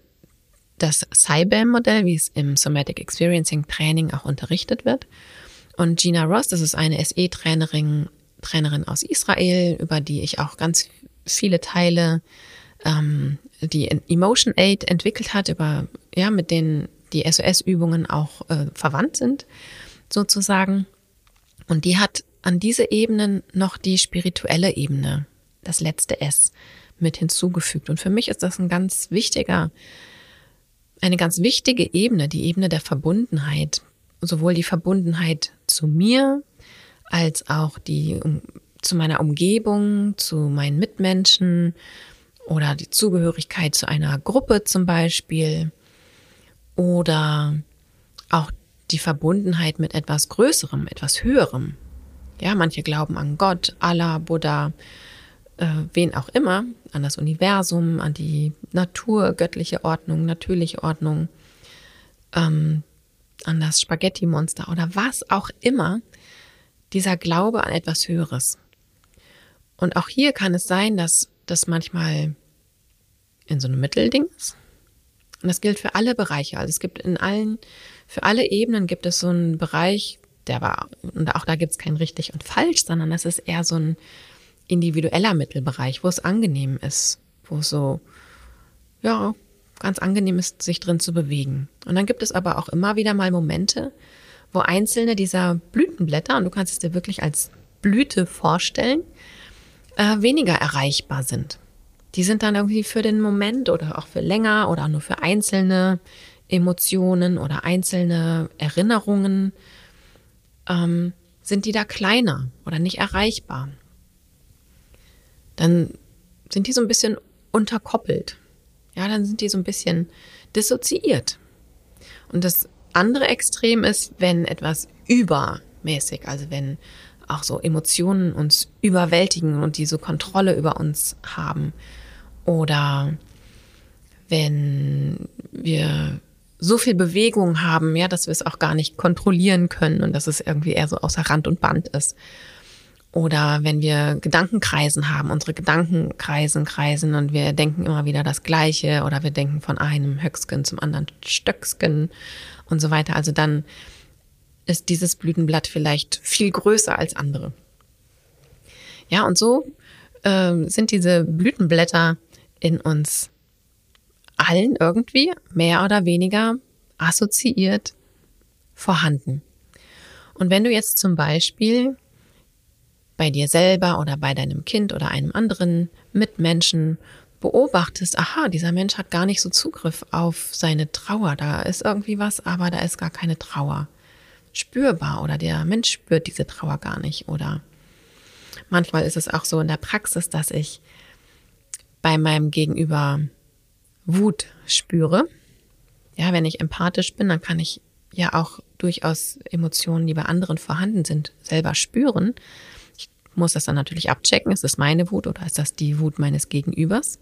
das CyBAM-Modell, wie es im Somatic Experiencing Training auch unterrichtet wird. Und Gina Ross, das ist eine SE-Trainerin Trainerin aus Israel, über die ich auch ganz viele Teile, ähm, die Emotion Aid entwickelt hat, über ja mit denen die SOS-Übungen auch äh, verwandt sind, sozusagen. Und die hat an diese Ebenen noch die spirituelle Ebene, das letzte S, mit hinzugefügt. Und für mich ist das ein ganz wichtiger, eine ganz wichtige Ebene, die Ebene der Verbundenheit. Sowohl die Verbundenheit zu mir, als auch die zu meiner Umgebung, zu meinen Mitmenschen oder die Zugehörigkeit zu einer Gruppe zum Beispiel oder auch die Verbundenheit mit etwas Größerem, etwas Höherem. Ja, manche glauben an Gott, Allah, Buddha, äh, wen auch immer, an das Universum, an die Natur, göttliche Ordnung, natürliche Ordnung, ähm, an das Spaghetti-Monster oder was auch immer, dieser Glaube an etwas Höheres. Und auch hier kann es sein, dass das manchmal in so einem Mittelding ist. Und das gilt für alle Bereiche. Also es gibt in allen, für alle Ebenen gibt es so einen Bereich, der war, und auch da gibt es kein richtig und falsch, sondern das ist eher so ein individueller Mittelbereich, wo es angenehm ist, wo es so, ja, ganz angenehm ist, sich drin zu bewegen. Und dann gibt es aber auch immer wieder mal Momente, wo einzelne dieser Blütenblätter, und du kannst es dir wirklich als Blüte vorstellen, äh, weniger erreichbar sind. Die sind dann irgendwie für den Moment oder auch für länger oder nur für einzelne Emotionen oder einzelne Erinnerungen, ähm, sind die da kleiner oder nicht erreichbar. Dann sind die so ein bisschen unterkoppelt. Ja, dann sind die so ein bisschen dissoziiert. Und das andere Extrem ist, wenn etwas übermäßig, also wenn auch so Emotionen uns überwältigen und diese Kontrolle über uns haben. Oder wenn wir so viel Bewegung haben, ja, dass wir es auch gar nicht kontrollieren können und dass es irgendwie eher so außer Rand und Band ist. Oder wenn wir Gedankenkreisen haben, unsere Gedanken kreisen, kreisen und wir denken immer wieder das Gleiche oder wir denken von einem Höcksken zum anderen Stöcksken und so weiter. Also dann ist dieses Blütenblatt vielleicht viel größer als andere. Ja, und so äh, sind diese Blütenblätter in uns allen irgendwie mehr oder weniger assoziiert vorhanden. Und wenn du jetzt zum Beispiel bei dir selber oder bei deinem Kind oder einem anderen Mitmenschen beobachtest, aha, dieser Mensch hat gar nicht so Zugriff auf seine Trauer, da ist irgendwie was, aber da ist gar keine Trauer spürbar oder der Mensch spürt diese Trauer gar nicht. Oder manchmal ist es auch so in der Praxis, dass ich bei meinem Gegenüber Wut spüre. Ja, wenn ich empathisch bin, dann kann ich ja auch durchaus Emotionen, die bei anderen vorhanden sind, selber spüren. Ich muss das dann natürlich abchecken. Ist das meine Wut oder ist das die Wut meines Gegenübers?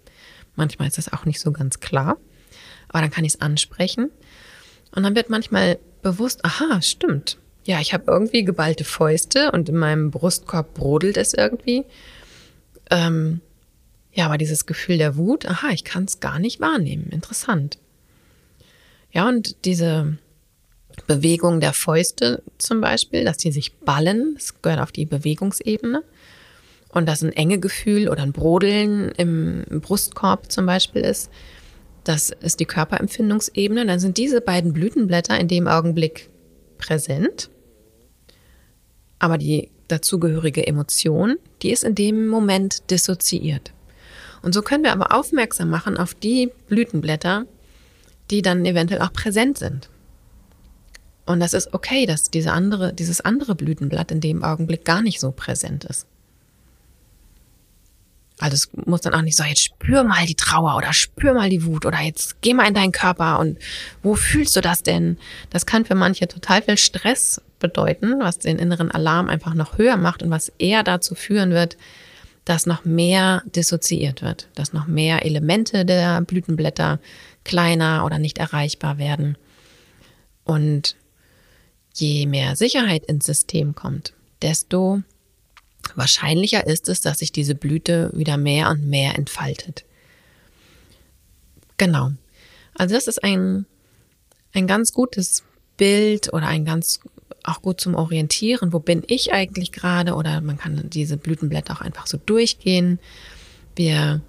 Manchmal ist das auch nicht so ganz klar. Aber dann kann ich es ansprechen. Und dann wird manchmal bewusst, aha, stimmt. Ja, ich habe irgendwie geballte Fäuste und in meinem Brustkorb brodelt es irgendwie. Ähm, ja, aber dieses Gefühl der Wut, aha, ich kann es gar nicht wahrnehmen. Interessant. Ja, und diese Bewegung der Fäuste zum Beispiel, dass die sich ballen, das gehört auf die Bewegungsebene. Und dass ein enge Gefühl oder ein Brodeln im Brustkorb zum Beispiel ist, das ist die Körperempfindungsebene. Dann sind diese beiden Blütenblätter in dem Augenblick präsent. Aber die dazugehörige Emotion, die ist in dem Moment dissoziiert. Und so können wir aber aufmerksam machen auf die Blütenblätter, die dann eventuell auch präsent sind. Und das ist okay, dass diese andere, dieses andere Blütenblatt in dem Augenblick gar nicht so präsent ist. Also es muss dann auch nicht so, jetzt spür mal die Trauer oder spür mal die Wut oder jetzt geh mal in deinen Körper und wo fühlst du das denn? Das kann für manche total viel Stress bedeuten, was den inneren Alarm einfach noch höher macht und was eher dazu führen wird, dass noch mehr dissoziiert wird, dass noch mehr Elemente der Blütenblätter kleiner oder nicht erreichbar werden. Und je mehr Sicherheit ins System kommt, desto wahrscheinlicher ist es, dass sich diese Blüte wieder mehr und mehr entfaltet. Genau. Also das ist ein, ein ganz gutes Bild oder ein ganz auch gut zum Orientieren. Wo bin ich eigentlich gerade? Oder man kann diese Blütenblätter auch einfach so durchgehen. Wir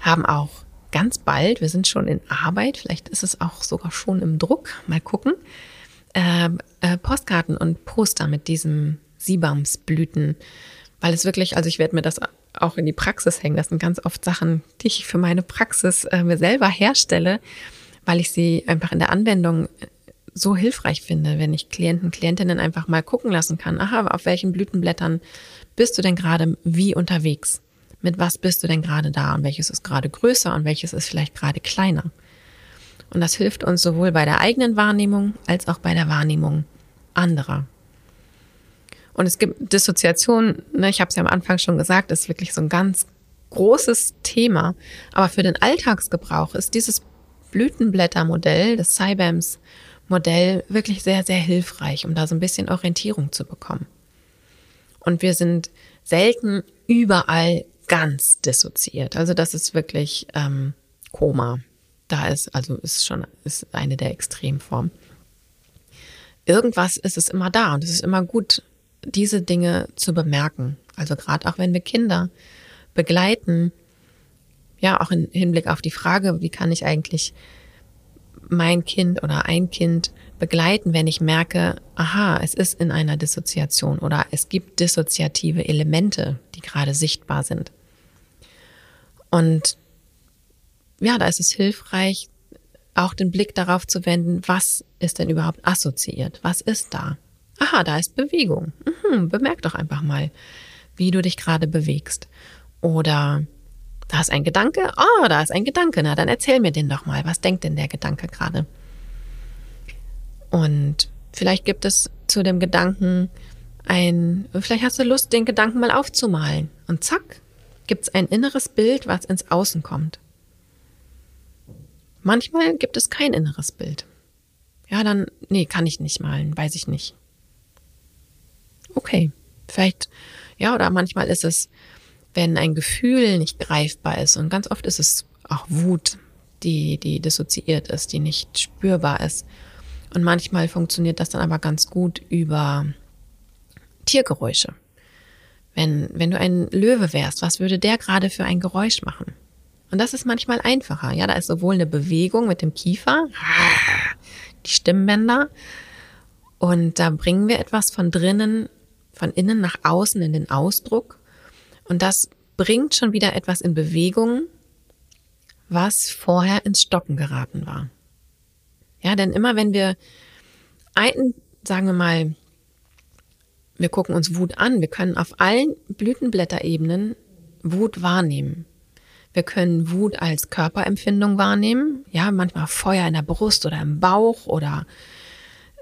haben auch ganz bald, wir sind schon in Arbeit, vielleicht ist es auch sogar schon im Druck, mal gucken, äh, äh, Postkarten und Poster mit diesem Sibamsblüten, weil es wirklich, also ich werde mir das auch in die Praxis hängen. Das sind ganz oft Sachen, die ich für meine Praxis äh, mir selber herstelle, weil ich sie einfach in der Anwendung äh, so hilfreich finde, wenn ich Klienten, Klientinnen einfach mal gucken lassen kann. Aha, auf welchen Blütenblättern bist du denn gerade wie unterwegs? Mit was bist du denn gerade da? Und welches ist gerade größer und welches ist vielleicht gerade kleiner? Und das hilft uns sowohl bei der eigenen Wahrnehmung als auch bei der Wahrnehmung anderer. Und es gibt Dissoziation, ne, ich habe es ja am Anfang schon gesagt, ist wirklich so ein ganz großes Thema. Aber für den Alltagsgebrauch ist dieses Blütenblättermodell, das Cybams Modell, wirklich sehr, sehr hilfreich, um da so ein bisschen Orientierung zu bekommen. Und wir sind selten überall ganz dissoziiert. Also das ist wirklich ähm, Koma. Da ist, also ist schon, ist eine der Extremformen. Irgendwas ist es immer da und es ist immer gut, diese Dinge zu bemerken. Also gerade auch wenn wir Kinder begleiten, ja, auch im Hinblick auf die Frage, wie kann ich eigentlich mein Kind oder ein Kind begleiten, wenn ich merke, aha, es ist in einer Dissoziation oder es gibt dissoziative Elemente, die gerade sichtbar sind. Und ja, da ist es hilfreich, auch den Blick darauf zu wenden, was ist denn überhaupt assoziiert? Was ist da? Aha, da ist Bewegung. Mhm, bemerk doch einfach mal, wie du dich gerade bewegst. Oder da ist ein Gedanke. Oh, da ist ein Gedanke. Na, dann erzähl mir den doch mal. Was denkt denn der Gedanke gerade? Und vielleicht gibt es zu dem Gedanken ein, vielleicht hast du Lust, den Gedanken mal aufzumalen. Und zack, gibt es ein inneres Bild, was ins Außen kommt. Manchmal gibt es kein inneres Bild. Ja, dann, nee, kann ich nicht malen, weiß ich nicht okay, vielleicht, ja, oder manchmal ist es, wenn ein Gefühl nicht greifbar ist und ganz oft ist es auch Wut, die, die dissoziiert ist, die nicht spürbar ist. Und manchmal funktioniert das dann aber ganz gut über Tiergeräusche. Wenn, wenn du ein Löwe wärst, was würde der gerade für ein Geräusch machen? Und das ist manchmal einfacher. Ja, da ist sowohl eine Bewegung mit dem Kiefer, die Stimmbänder, und da bringen wir etwas von drinnen von innen nach außen in den Ausdruck. Und das bringt schon wieder etwas in Bewegung, was vorher ins Stocken geraten war. Ja, denn immer wenn wir einen, sagen wir mal, wir gucken uns Wut an, wir können auf allen Blütenblätterebenen Wut wahrnehmen. Wir können Wut als Körperempfindung wahrnehmen, ja, manchmal Feuer in der Brust oder im Bauch oder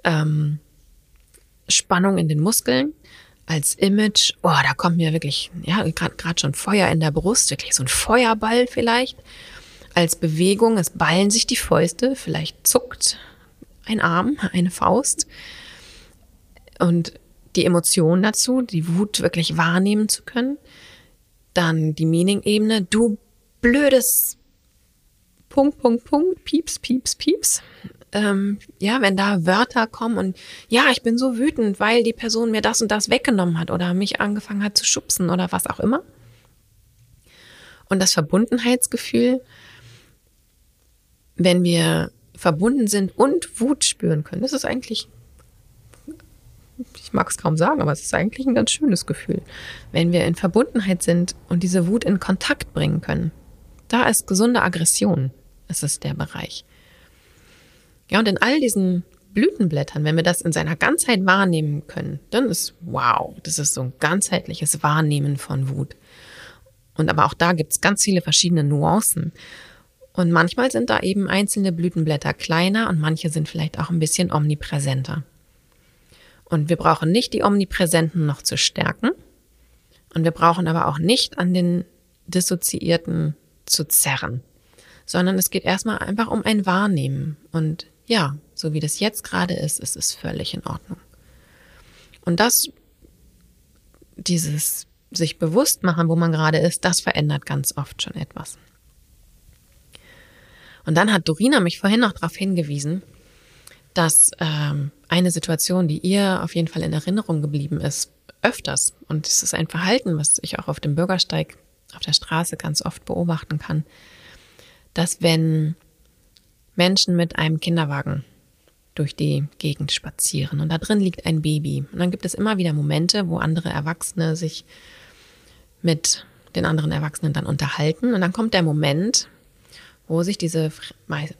ähm, Spannung in den Muskeln als Image, oh, da kommt mir wirklich, ja, gerade schon Feuer in der Brust, wirklich so ein Feuerball vielleicht. Als Bewegung, es ballen sich die Fäuste, vielleicht zuckt ein Arm, eine Faust. Und die Emotion dazu, die Wut wirklich wahrnehmen zu können. Dann die Meaning-Ebene, du blödes Punkt, Punkt, Punkt, Pieps, Pieps, Pieps ähm, ja, wenn da Wörter kommen und ja, ich bin so wütend, weil die Person mir das und das weggenommen hat oder mich angefangen hat zu schubsen oder was auch immer. Und das Verbundenheitsgefühl, wenn wir verbunden sind und Wut spüren können, das ist eigentlich, ich mag es kaum sagen, aber es ist eigentlich ein ganz schönes Gefühl. Wenn wir in Verbundenheit sind und diese Wut in Kontakt bringen können, da ist gesunde Aggression, ist es der Bereich. Ja, und in all diesen Blütenblättern, wenn wir das in seiner Ganzheit wahrnehmen können, dann ist wow, das ist so ein ganzheitliches Wahrnehmen von Wut. Und aber auch da gibt's ganz viele verschiedene Nuancen. Und manchmal sind da eben einzelne Blütenblätter kleiner und manche sind vielleicht auch ein bisschen omnipräsenter. Und wir brauchen nicht die Omnipräsenten noch zu stärken. Und wir brauchen aber auch nicht an den Dissoziierten zu zerren, sondern es geht erstmal einfach um ein Wahrnehmen. Und ja, so wie das jetzt gerade ist, ist es völlig in Ordnung. Und das, dieses sich bewusst machen, wo man gerade ist, das verändert ganz oft schon etwas. Und dann hat Dorina mich vorhin noch darauf hingewiesen, dass ähm, eine Situation, die ihr auf jeden Fall in Erinnerung geblieben ist, öfters, und es ist ein Verhalten, was ich auch auf dem Bürgersteig auf der Straße ganz oft beobachten kann, dass wenn Menschen mit einem Kinderwagen durch die Gegend spazieren und da drin liegt ein Baby. Und dann gibt es immer wieder Momente, wo andere Erwachsene sich mit den anderen Erwachsenen dann unterhalten. Und dann kommt der Moment, wo sich diese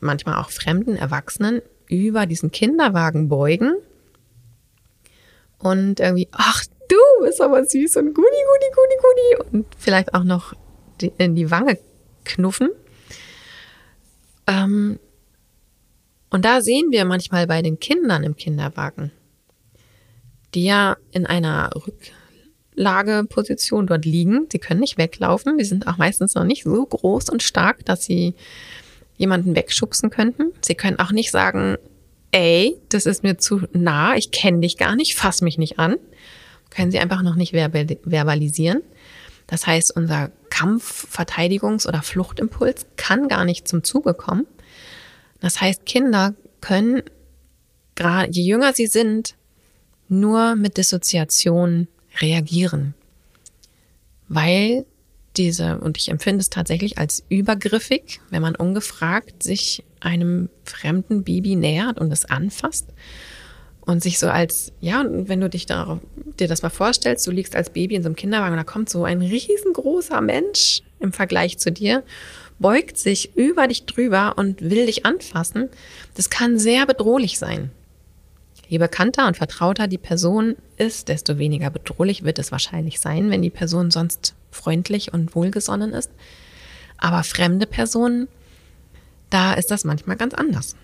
manchmal auch fremden Erwachsenen über diesen Kinderwagen beugen und irgendwie, ach du bist aber süß und gudi, gudi, gudi, gudi und vielleicht auch noch in die Wange knuffen. Ähm, und da sehen wir manchmal bei den Kindern im Kinderwagen, die ja in einer Rücklageposition dort liegen. Sie können nicht weglaufen. Die sind auch meistens noch nicht so groß und stark, dass sie jemanden wegschubsen könnten. Sie können auch nicht sagen, ey, das ist mir zu nah, ich kenne dich gar nicht, fass mich nicht an. Können sie einfach noch nicht verbalisieren. Das heißt, unser Kampf-, Verteidigungs- oder Fluchtimpuls kann gar nicht zum Zuge kommen. Das heißt, Kinder können, gerade je jünger sie sind, nur mit Dissoziation reagieren. Weil diese, und ich empfinde es tatsächlich als übergriffig, wenn man ungefragt sich einem fremden Baby nähert und es anfasst und sich so als, ja, wenn du dich da, dir das mal vorstellst, du liegst als Baby in so einem Kinderwagen und da kommt so ein riesengroßer Mensch im Vergleich zu dir beugt sich über dich drüber und will dich anfassen, das kann sehr bedrohlich sein. Je bekannter und vertrauter die Person ist, desto weniger bedrohlich wird es wahrscheinlich sein, wenn die Person sonst freundlich und wohlgesonnen ist. Aber fremde Personen, da ist das manchmal ganz anders.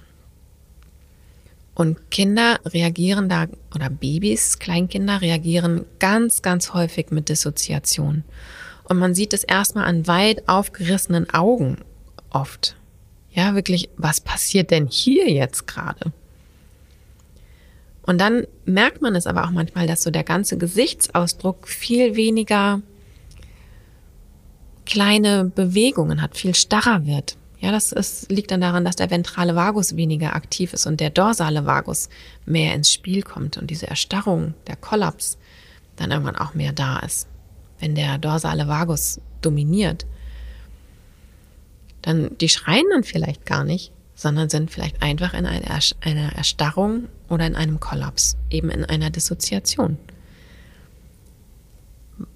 Und Kinder reagieren da, oder Babys, Kleinkinder reagieren ganz, ganz häufig mit Dissoziation. Und man sieht es erstmal an weit aufgerissenen Augen oft. Ja, wirklich, was passiert denn hier jetzt gerade? Und dann merkt man es aber auch manchmal, dass so der ganze Gesichtsausdruck viel weniger kleine Bewegungen hat, viel starrer wird. Ja, das ist, liegt dann daran, dass der ventrale Vagus weniger aktiv ist und der dorsale Vagus mehr ins Spiel kommt und diese Erstarrung, der Kollaps dann irgendwann auch mehr da ist wenn der dorsale Vagus dominiert, dann die schreien dann vielleicht gar nicht, sondern sind vielleicht einfach in einer Erstarrung oder in einem Kollaps, eben in einer Dissoziation.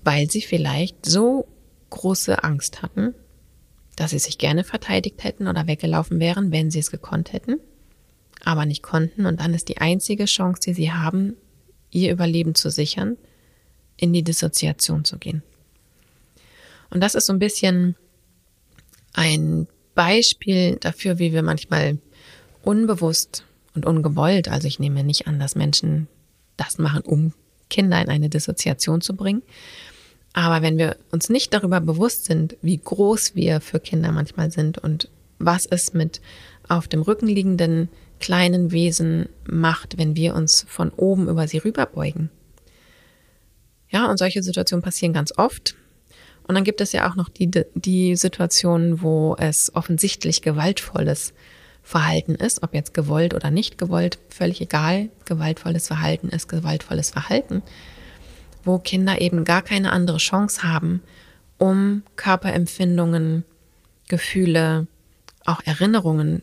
Weil sie vielleicht so große Angst hatten, dass sie sich gerne verteidigt hätten oder weggelaufen wären, wenn sie es gekonnt hätten, aber nicht konnten. Und dann ist die einzige Chance, die sie haben, ihr Überleben zu sichern, in die Dissoziation zu gehen. Und das ist so ein bisschen ein Beispiel dafür, wie wir manchmal unbewusst und ungewollt, also ich nehme nicht an, dass Menschen das machen, um Kinder in eine Dissoziation zu bringen. Aber wenn wir uns nicht darüber bewusst sind, wie groß wir für Kinder manchmal sind und was es mit auf dem Rücken liegenden kleinen Wesen macht, wenn wir uns von oben über sie rüberbeugen, ja, und solche Situationen passieren ganz oft. Und dann gibt es ja auch noch die, die Situationen, wo es offensichtlich gewaltvolles Verhalten ist, ob jetzt gewollt oder nicht gewollt, völlig egal. Gewaltvolles Verhalten ist gewaltvolles Verhalten, wo Kinder eben gar keine andere Chance haben, um Körperempfindungen, Gefühle, auch Erinnerungen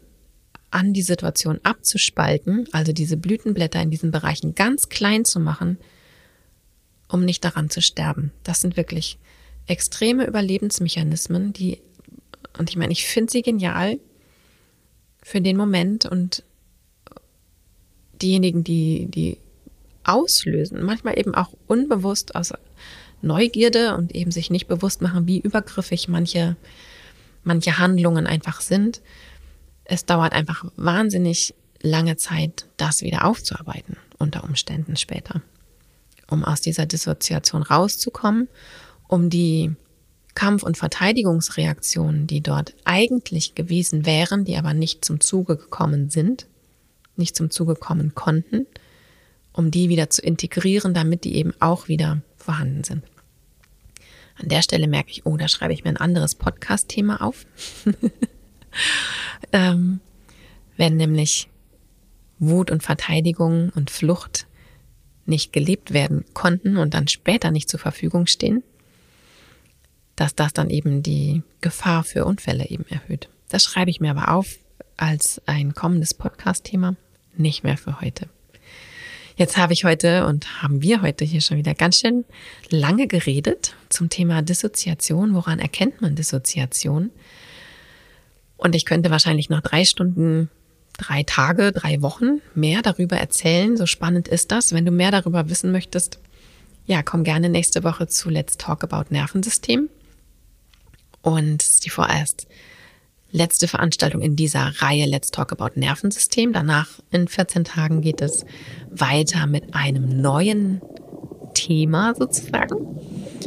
an die Situation abzuspalten, also diese Blütenblätter in diesen Bereichen ganz klein zu machen, um nicht daran zu sterben. Das sind wirklich extreme Überlebensmechanismen, die, und ich meine, ich finde sie genial für den Moment und diejenigen, die, die auslösen, manchmal eben auch unbewusst aus Neugierde und eben sich nicht bewusst machen, wie übergriffig manche, manche Handlungen einfach sind. Es dauert einfach wahnsinnig lange Zeit, das wieder aufzuarbeiten, unter Umständen später um aus dieser Dissoziation rauszukommen, um die Kampf- und Verteidigungsreaktionen, die dort eigentlich gewesen wären, die aber nicht zum Zuge gekommen sind, nicht zum Zuge kommen konnten, um die wieder zu integrieren, damit die eben auch wieder vorhanden sind. An der Stelle merke ich, oh, da schreibe ich mir ein anderes Podcast-Thema auf. ähm, wenn nämlich Wut und Verteidigung und Flucht nicht gelebt werden konnten und dann später nicht zur Verfügung stehen, dass das dann eben die Gefahr für Unfälle eben erhöht. Das schreibe ich mir aber auf als ein kommendes Podcast-Thema, nicht mehr für heute. Jetzt habe ich heute und haben wir heute hier schon wieder ganz schön lange geredet zum Thema Dissoziation. Woran erkennt man Dissoziation? Und ich könnte wahrscheinlich noch drei Stunden, drei Tage, drei Wochen mehr darüber erzählen. So spannend ist das. Wenn du mehr darüber wissen möchtest, ja, komm gerne nächste Woche zu Let's Talk About Nervensystem. Und die vorerst letzte Veranstaltung in dieser Reihe Let's Talk About Nervensystem. Danach in 14 Tagen geht es weiter mit einem neuen Thema sozusagen.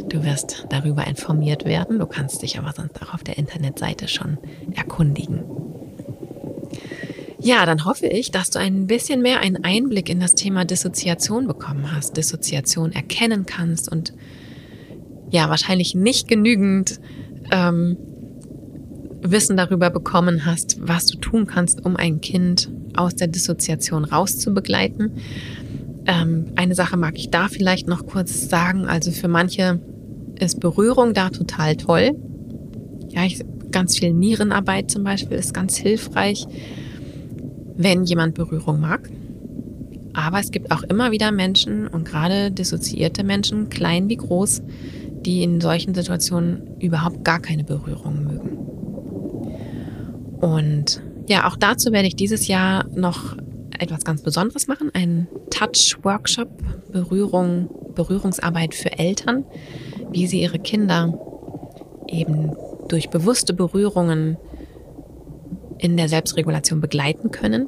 Du wirst darüber informiert werden. Du kannst dich aber sonst auch auf der Internetseite schon erkundigen. Ja, dann hoffe ich, dass du ein bisschen mehr einen Einblick in das Thema Dissoziation bekommen hast, Dissoziation erkennen kannst und ja, wahrscheinlich nicht genügend ähm, Wissen darüber bekommen hast, was du tun kannst, um ein Kind aus der Dissoziation rauszubegleiten. Ähm, eine Sache mag ich da vielleicht noch kurz sagen. Also für manche ist Berührung da total toll. Ja, ich, ganz viel Nierenarbeit zum Beispiel ist ganz hilfreich, wenn jemand Berührung mag. Aber es gibt auch immer wieder Menschen und gerade dissoziierte Menschen, klein wie groß, die in solchen Situationen überhaupt gar keine Berührung mögen. Und ja, auch dazu werde ich dieses Jahr noch etwas ganz Besonderes machen, einen Touch-Workshop, Berührung, Berührungsarbeit für Eltern, wie sie ihre Kinder eben durch bewusste Berührungen in der Selbstregulation begleiten können.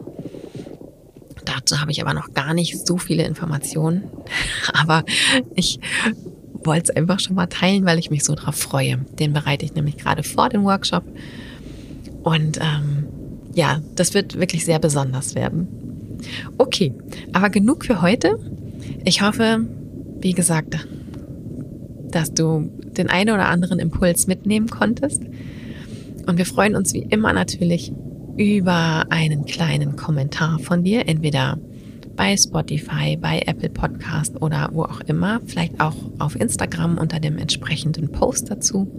Dazu habe ich aber noch gar nicht so viele Informationen, aber ich wollte es einfach schon mal teilen, weil ich mich so drauf freue. Den bereite ich nämlich gerade vor dem Workshop und ähm, ja, das wird wirklich sehr besonders werden. Okay, aber genug für heute. Ich hoffe, wie gesagt, dass du den einen oder anderen Impuls mitnehmen konntest. Und wir freuen uns wie immer natürlich über einen kleinen Kommentar von dir, entweder bei Spotify, bei Apple Podcast oder wo auch immer, vielleicht auch auf Instagram unter dem entsprechenden Post dazu.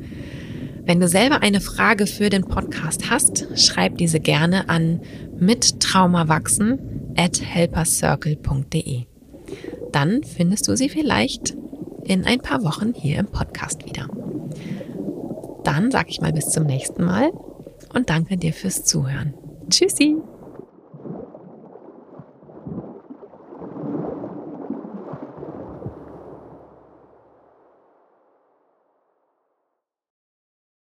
Wenn du selber eine Frage für den Podcast hast, schreib diese gerne an mittraumawachsen at helpercircle.de. Dann findest du sie vielleicht in ein paar Wochen hier im Podcast wieder. Dann sage ich mal bis zum nächsten Mal und danke dir fürs Zuhören. Tschüssi!